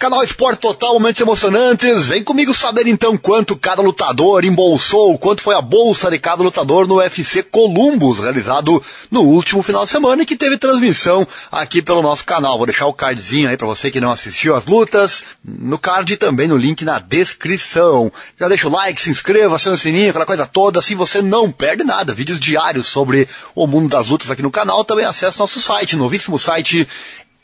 Canal Esporte Total, momentos emocionantes. Vem comigo saber então quanto cada lutador embolsou, quanto foi a bolsa de cada lutador no UFC Columbus, realizado no último final de semana e que teve transmissão aqui pelo nosso canal. Vou deixar o cardzinho aí para você que não assistiu as lutas, no card e também no link na descrição. Já deixa o like, se inscreva, aciona o sininho, aquela coisa toda, assim você não perde nada. Vídeos diários sobre o mundo das lutas aqui no canal. Também acesse nosso site, novíssimo site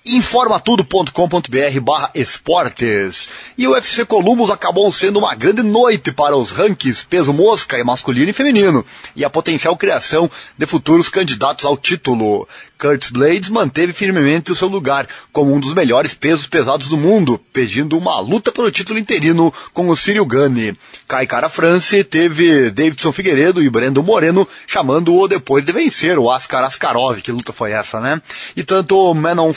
informatudo.com.br barra esportes. E o UFC Columbus acabou sendo uma grande noite para os rankings peso mosca e masculino e feminino, e a potencial criação de futuros candidatos ao título. Curtis Blades manteve firmemente o seu lugar como um dos melhores pesos pesados do mundo, pedindo uma luta pelo título interino com o Cyril Gane. Kai Cara France teve Davidson Figueiredo e Brendo Moreno chamando-o depois de vencer o Askar Askarov. Que luta foi essa, né? E tanto o Manon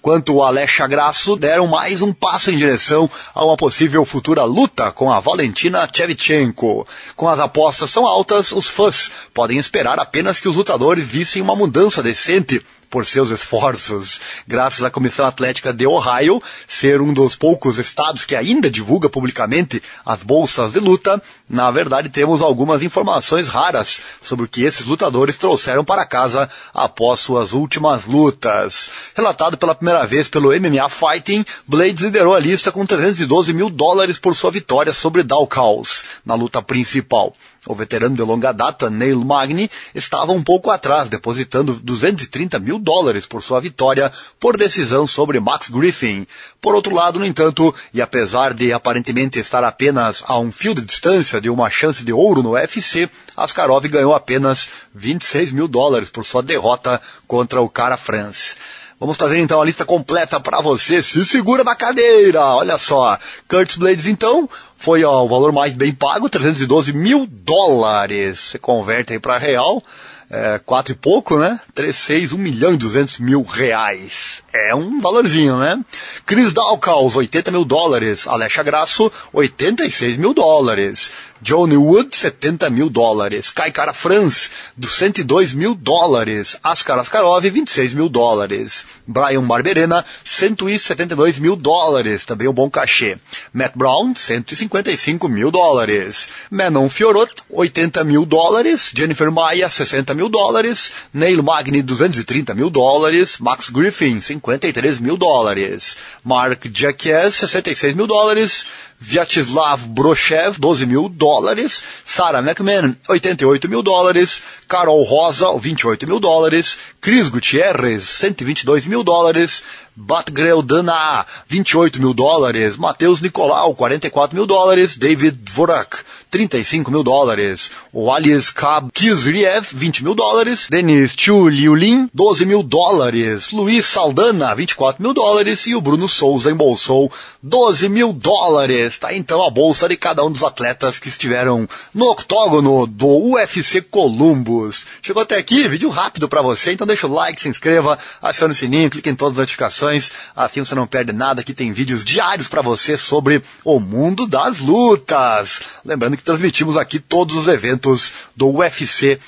Quanto o Alexa Grasso deram mais um passo em direção a uma possível futura luta com a Valentina Shevchenko. Com as apostas tão altas, os fãs podem esperar apenas que os lutadores vissem uma mudança decente por seus esforços, graças à Comissão Atlética de Ohio ser um dos poucos estados que ainda divulga publicamente as bolsas de luta, na verdade temos algumas informações raras sobre o que esses lutadores trouxeram para casa após suas últimas lutas. Relatado pela primeira vez pelo MMA Fighting, Blades liderou a lista com 312 mil dólares por sua vitória sobre Dawkins na luta principal. O veterano de longa data, Neil Magny, estava um pouco atrás, depositando 230 mil dólares por sua vitória por decisão sobre Max Griffin. Por outro lado, no entanto, e apesar de aparentemente estar apenas a um fio de distância de uma chance de ouro no UFC, Askarov ganhou apenas 26 mil dólares por sua derrota contra o Cara France. Vamos trazer então a lista completa para você. Se segura na cadeira. Olha só. Curtis Blades então foi ó, o valor mais bem pago, 312 mil dólares. Você converte aí para real, é, quatro e pouco, né? 3, 6, 1 milhão e 200 mil reais. É um valorzinho, né? Chris Dawkins, 80 mil dólares. Alexa Grasso, 86 mil dólares. Johnny Wood, 70 mil dólares. Kai Cara France, 102 mil dólares. Askar Askarov, 26 mil dólares. Brian Barberena, 172 mil dólares. Também um bom cachê. Matt Brown, 155 mil dólares. Manon Fiorot, 80 mil dólares. Jennifer Maia, 60 mil dólares. Neil Magny, 230 mil dólares. Max Griffin, 53 mil dólares. Mark Jacques, 66 mil dólares. Vyacheslav Brochev, 12 mil dólares. Sarah McMahon, 88 mil dólares. Carol Rosa, 28 mil dólares. Chris Gutierrez, 122 mil dólares. Batgrel Dana, 28 mil dólares. Matheus Nicolau, 44 mil dólares. David Dvorak, 35 mil dólares. O Alias Kab Kizriev, 20 mil dólares. Denis Chu Liulin, 12 mil dólares. Luiz Saldana, 24 mil dólares. E o Bruno Souza embolsou 12 mil dólares. Tá então a bolsa de cada um dos atletas que estiveram no octógono do UFC Columbus. Chegou até aqui, vídeo rápido para você, então deixa o like, se inscreva, acione o sininho, clique em todas as notificações assim você não perde nada. Aqui tem vídeos diários para você sobre o mundo das lutas. Lembrando que transmitimos aqui todos os eventos do UFC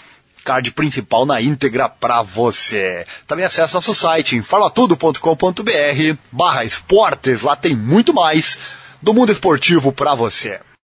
card principal na íntegra para você. Também acesse nosso site informatudo.com.br barra esportes, lá tem muito mais do mundo esportivo para você.